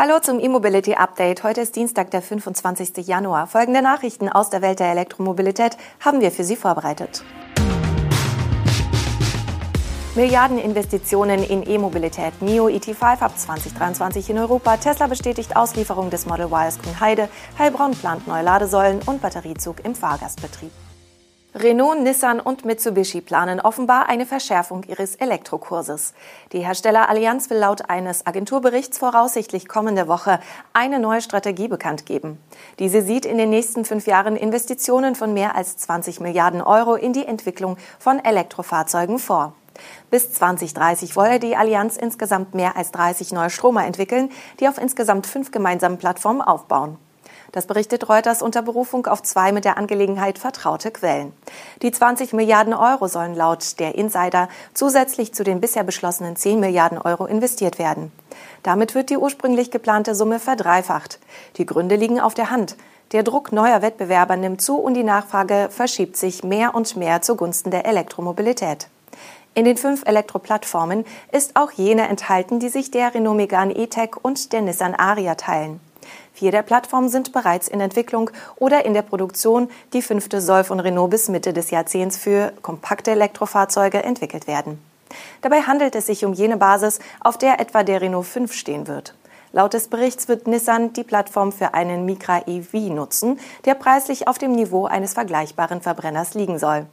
Hallo zum E-Mobility Update. Heute ist Dienstag, der 25. Januar. Folgende Nachrichten aus der Welt der Elektromobilität haben wir für Sie vorbereitet. Milliardeninvestitionen in E-Mobilität. NIO ET5 ab 2023 in Europa. Tesla bestätigt Auslieferung des Model Y aus Grünheide. Heilbronn plant neue Ladesäulen und Batteriezug im Fahrgastbetrieb. Renault, Nissan und Mitsubishi planen offenbar eine Verschärfung ihres Elektrokurses. Die Herstellerallianz will laut eines Agenturberichts voraussichtlich kommende Woche eine neue Strategie bekannt geben. Diese sieht in den nächsten fünf Jahren Investitionen von mehr als 20 Milliarden Euro in die Entwicklung von Elektrofahrzeugen vor. Bis 2030 wolle die Allianz insgesamt mehr als 30 neue Stromer entwickeln, die auf insgesamt fünf gemeinsamen Plattformen aufbauen. Das berichtet Reuters unter Berufung auf zwei mit der Angelegenheit vertraute Quellen. Die 20 Milliarden Euro sollen laut der Insider zusätzlich zu den bisher beschlossenen 10 Milliarden Euro investiert werden. Damit wird die ursprünglich geplante Summe verdreifacht. Die Gründe liegen auf der Hand. Der Druck neuer Wettbewerber nimmt zu und die Nachfrage verschiebt sich mehr und mehr zugunsten der Elektromobilität. In den fünf Elektroplattformen ist auch jene enthalten, die sich der Renault Megane E-Tech und der Nissan Aria teilen. Vier der Plattformen sind bereits in Entwicklung oder in der Produktion. Die fünfte soll von Renault bis Mitte des Jahrzehnts für kompakte Elektrofahrzeuge entwickelt werden. Dabei handelt es sich um jene Basis, auf der etwa der Renault 5 stehen wird. Laut des Berichts wird Nissan die Plattform für einen Micra EV nutzen, der preislich auf dem Niveau eines vergleichbaren Verbrenners liegen soll.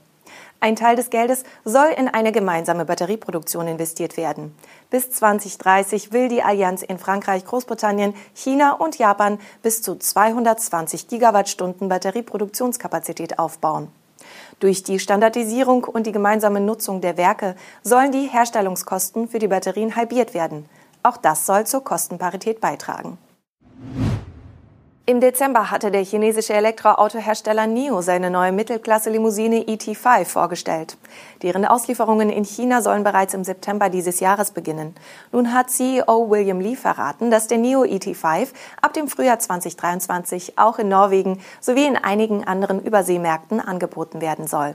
Ein Teil des Geldes soll in eine gemeinsame Batterieproduktion investiert werden. Bis 2030 will die Allianz in Frankreich, Großbritannien, China und Japan bis zu 220 Gigawattstunden Batterieproduktionskapazität aufbauen. Durch die Standardisierung und die gemeinsame Nutzung der Werke sollen die Herstellungskosten für die Batterien halbiert werden. Auch das soll zur Kostenparität beitragen. Im Dezember hatte der chinesische Elektroautohersteller NIO seine neue Mittelklasse-Limousine ET5 vorgestellt. Deren Auslieferungen in China sollen bereits im September dieses Jahres beginnen. Nun hat CEO William Lee verraten, dass der NIO ET5 ab dem Frühjahr 2023 auch in Norwegen sowie in einigen anderen Überseemärkten angeboten werden soll.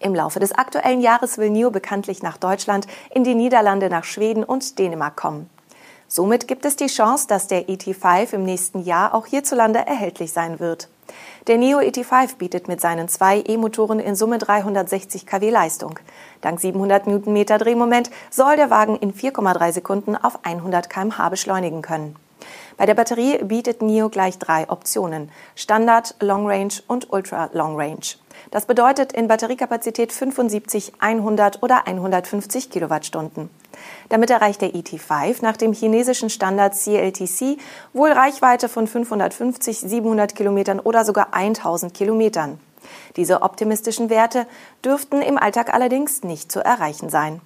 Im Laufe des aktuellen Jahres will NIO bekanntlich nach Deutschland, in die Niederlande, nach Schweden und Dänemark kommen. Somit gibt es die Chance, dass der ET5 im nächsten Jahr auch hierzulande erhältlich sein wird. Der Neo ET5 bietet mit seinen zwei E-Motoren in Summe 360 kW Leistung. Dank 700 Newtonmeter Drehmoment soll der Wagen in 4,3 Sekunden auf 100 km/h beschleunigen können. Bei der Batterie bietet NIO gleich drei Optionen. Standard, Long Range und Ultra Long Range. Das bedeutet in Batteriekapazität 75, 100 oder 150 Kilowattstunden. Damit erreicht der ET5 nach dem chinesischen Standard CLTC wohl Reichweite von 550, 700 Kilometern oder sogar 1000 Kilometern. Diese optimistischen Werte dürften im Alltag allerdings nicht zu erreichen sein.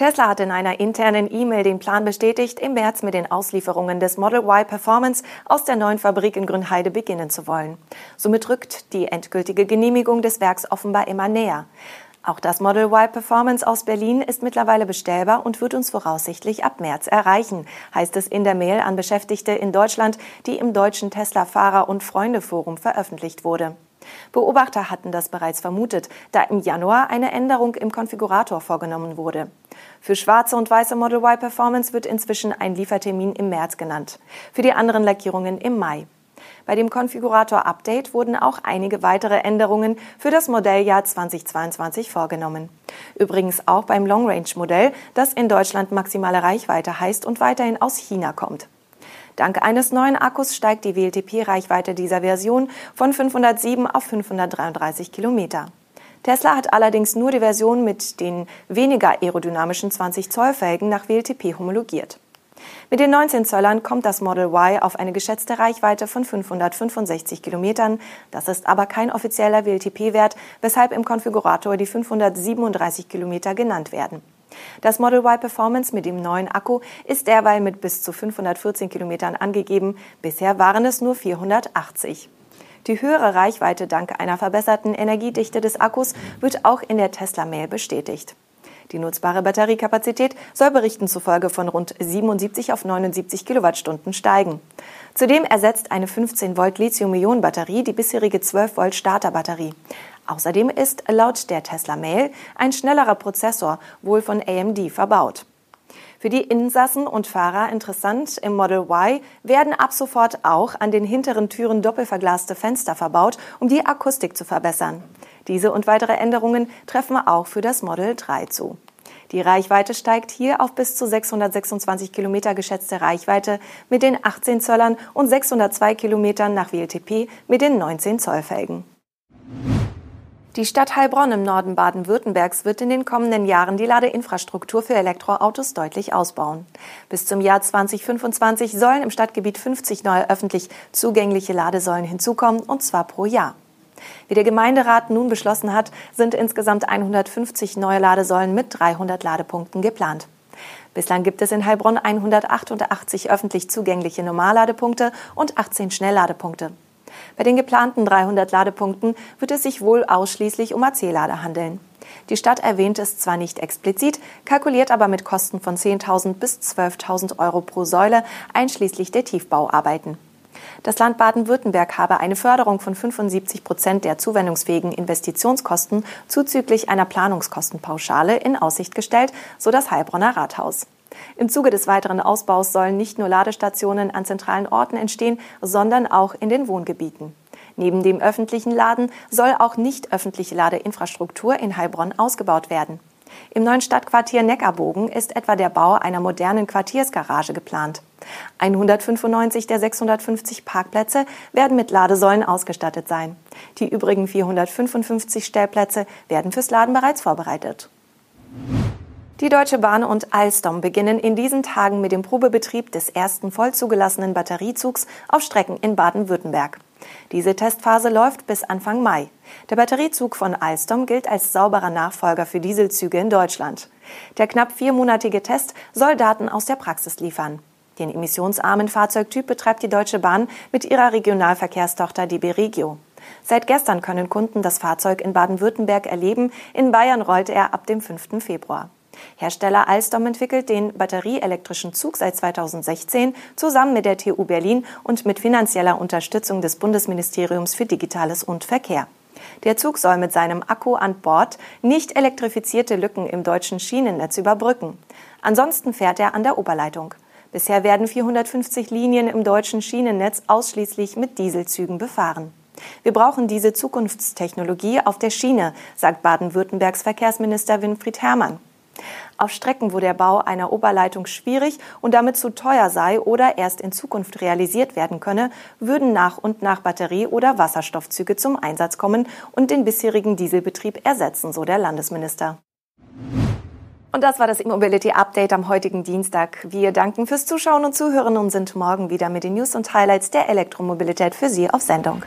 Tesla hat in einer internen E-Mail den Plan bestätigt, im März mit den Auslieferungen des Model Y Performance aus der neuen Fabrik in Grünheide beginnen zu wollen. Somit rückt die endgültige Genehmigung des Werks offenbar immer näher. Auch das Model Y Performance aus Berlin ist mittlerweile bestellbar und wird uns voraussichtlich ab März erreichen, heißt es in der Mail an Beschäftigte in Deutschland, die im deutschen Tesla-Fahrer- und Freunde-Forum veröffentlicht wurde. Beobachter hatten das bereits vermutet, da im Januar eine Änderung im Konfigurator vorgenommen wurde. Für schwarze und weiße Model Y Performance wird inzwischen ein Liefertermin im März genannt, für die anderen Lackierungen im Mai. Bei dem Konfigurator-Update wurden auch einige weitere Änderungen für das Modelljahr 2022 vorgenommen. Übrigens auch beim Long-Range-Modell, das in Deutschland maximale Reichweite heißt und weiterhin aus China kommt. Dank eines neuen Akkus steigt die WLTP-Reichweite dieser Version von 507 auf 533 Kilometer. Tesla hat allerdings nur die Version mit den weniger aerodynamischen 20 Zoll Felgen nach WLTP homologiert. Mit den 19 Zöllern kommt das Model Y auf eine geschätzte Reichweite von 565 Kilometern. Das ist aber kein offizieller WLTP-Wert, weshalb im Konfigurator die 537 Kilometer genannt werden. Das Model Y Performance mit dem neuen Akku ist derweil mit bis zu 514 Kilometern angegeben. Bisher waren es nur 480. Die höhere Reichweite dank einer verbesserten Energiedichte des Akkus wird auch in der Tesla-Mail bestätigt. Die nutzbare Batteriekapazität soll Berichten zufolge von rund 77 auf 79 Kilowattstunden steigen. Zudem ersetzt eine 15 Volt Lithium-Ionen-Batterie die bisherige 12 Volt Starterbatterie. Außerdem ist laut der Tesla Mail ein schnellerer Prozessor wohl von AMD verbaut. Für die Insassen und Fahrer interessant, im Model Y werden ab sofort auch an den hinteren Türen doppelverglaste Fenster verbaut, um die Akustik zu verbessern. Diese und weitere Änderungen treffen auch für das Model 3 zu. Die Reichweite steigt hier auf bis zu 626 Kilometer geschätzte Reichweite mit den 18 Zöllern und 602 Kilometern nach WLTP mit den 19 Zoll Felgen. Die Stadt Heilbronn im Norden Baden-Württembergs wird in den kommenden Jahren die Ladeinfrastruktur für Elektroautos deutlich ausbauen. Bis zum Jahr 2025 sollen im Stadtgebiet 50 neue öffentlich zugängliche Ladesäulen hinzukommen, und zwar pro Jahr. Wie der Gemeinderat nun beschlossen hat, sind insgesamt 150 neue Ladesäulen mit 300 Ladepunkten geplant. Bislang gibt es in Heilbronn 188 öffentlich zugängliche Normalladepunkte und 18 Schnellladepunkte. Bei den geplanten 300 Ladepunkten wird es sich wohl ausschließlich um AC-Lader handeln. Die Stadt erwähnt es zwar nicht explizit, kalkuliert aber mit Kosten von 10.000 bis 12.000 Euro pro Säule, einschließlich der Tiefbauarbeiten. Das Land Baden-Württemberg habe eine Förderung von 75 Prozent der zuwendungsfähigen Investitionskosten zuzüglich einer Planungskostenpauschale in Aussicht gestellt, so das Heilbronner Rathaus. Im Zuge des weiteren Ausbaus sollen nicht nur Ladestationen an zentralen Orten entstehen, sondern auch in den Wohngebieten. Neben dem öffentlichen Laden soll auch nicht öffentliche Ladeinfrastruktur in Heilbronn ausgebaut werden. Im neuen Stadtquartier Neckarbogen ist etwa der Bau einer modernen Quartiersgarage geplant. 195 der 650 Parkplätze werden mit Ladesäulen ausgestattet sein. Die übrigen 455 Stellplätze werden fürs Laden bereits vorbereitet. Die Deutsche Bahn und Alstom beginnen in diesen Tagen mit dem Probebetrieb des ersten voll zugelassenen Batteriezugs auf Strecken in Baden-Württemberg. Diese Testphase läuft bis Anfang Mai. Der Batteriezug von Alstom gilt als sauberer Nachfolger für Dieselzüge in Deutschland. Der knapp viermonatige Test soll Daten aus der Praxis liefern. Den emissionsarmen Fahrzeugtyp betreibt die Deutsche Bahn mit ihrer Regionalverkehrstochter DB Regio. Seit gestern können Kunden das Fahrzeug in Baden-Württemberg erleben. In Bayern rollt er ab dem 5. Februar. Hersteller Alstom entwickelt den batterieelektrischen Zug seit 2016 zusammen mit der TU Berlin und mit finanzieller Unterstützung des Bundesministeriums für Digitales und Verkehr. Der Zug soll mit seinem Akku an Bord nicht elektrifizierte Lücken im deutschen Schienennetz überbrücken. Ansonsten fährt er an der Oberleitung. Bisher werden 450 Linien im deutschen Schienennetz ausschließlich mit Dieselzügen befahren. Wir brauchen diese Zukunftstechnologie auf der Schiene, sagt Baden-Württembergs Verkehrsminister Winfried Herrmann. Auf Strecken, wo der Bau einer Oberleitung schwierig und damit zu teuer sei oder erst in Zukunft realisiert werden könne, würden nach und nach Batterie- oder Wasserstoffzüge zum Einsatz kommen und den bisherigen Dieselbetrieb ersetzen, so der Landesminister. Und das war das E-Mobility Update am heutigen Dienstag. Wir danken fürs Zuschauen und Zuhören und sind morgen wieder mit den News und Highlights der Elektromobilität für Sie auf Sendung.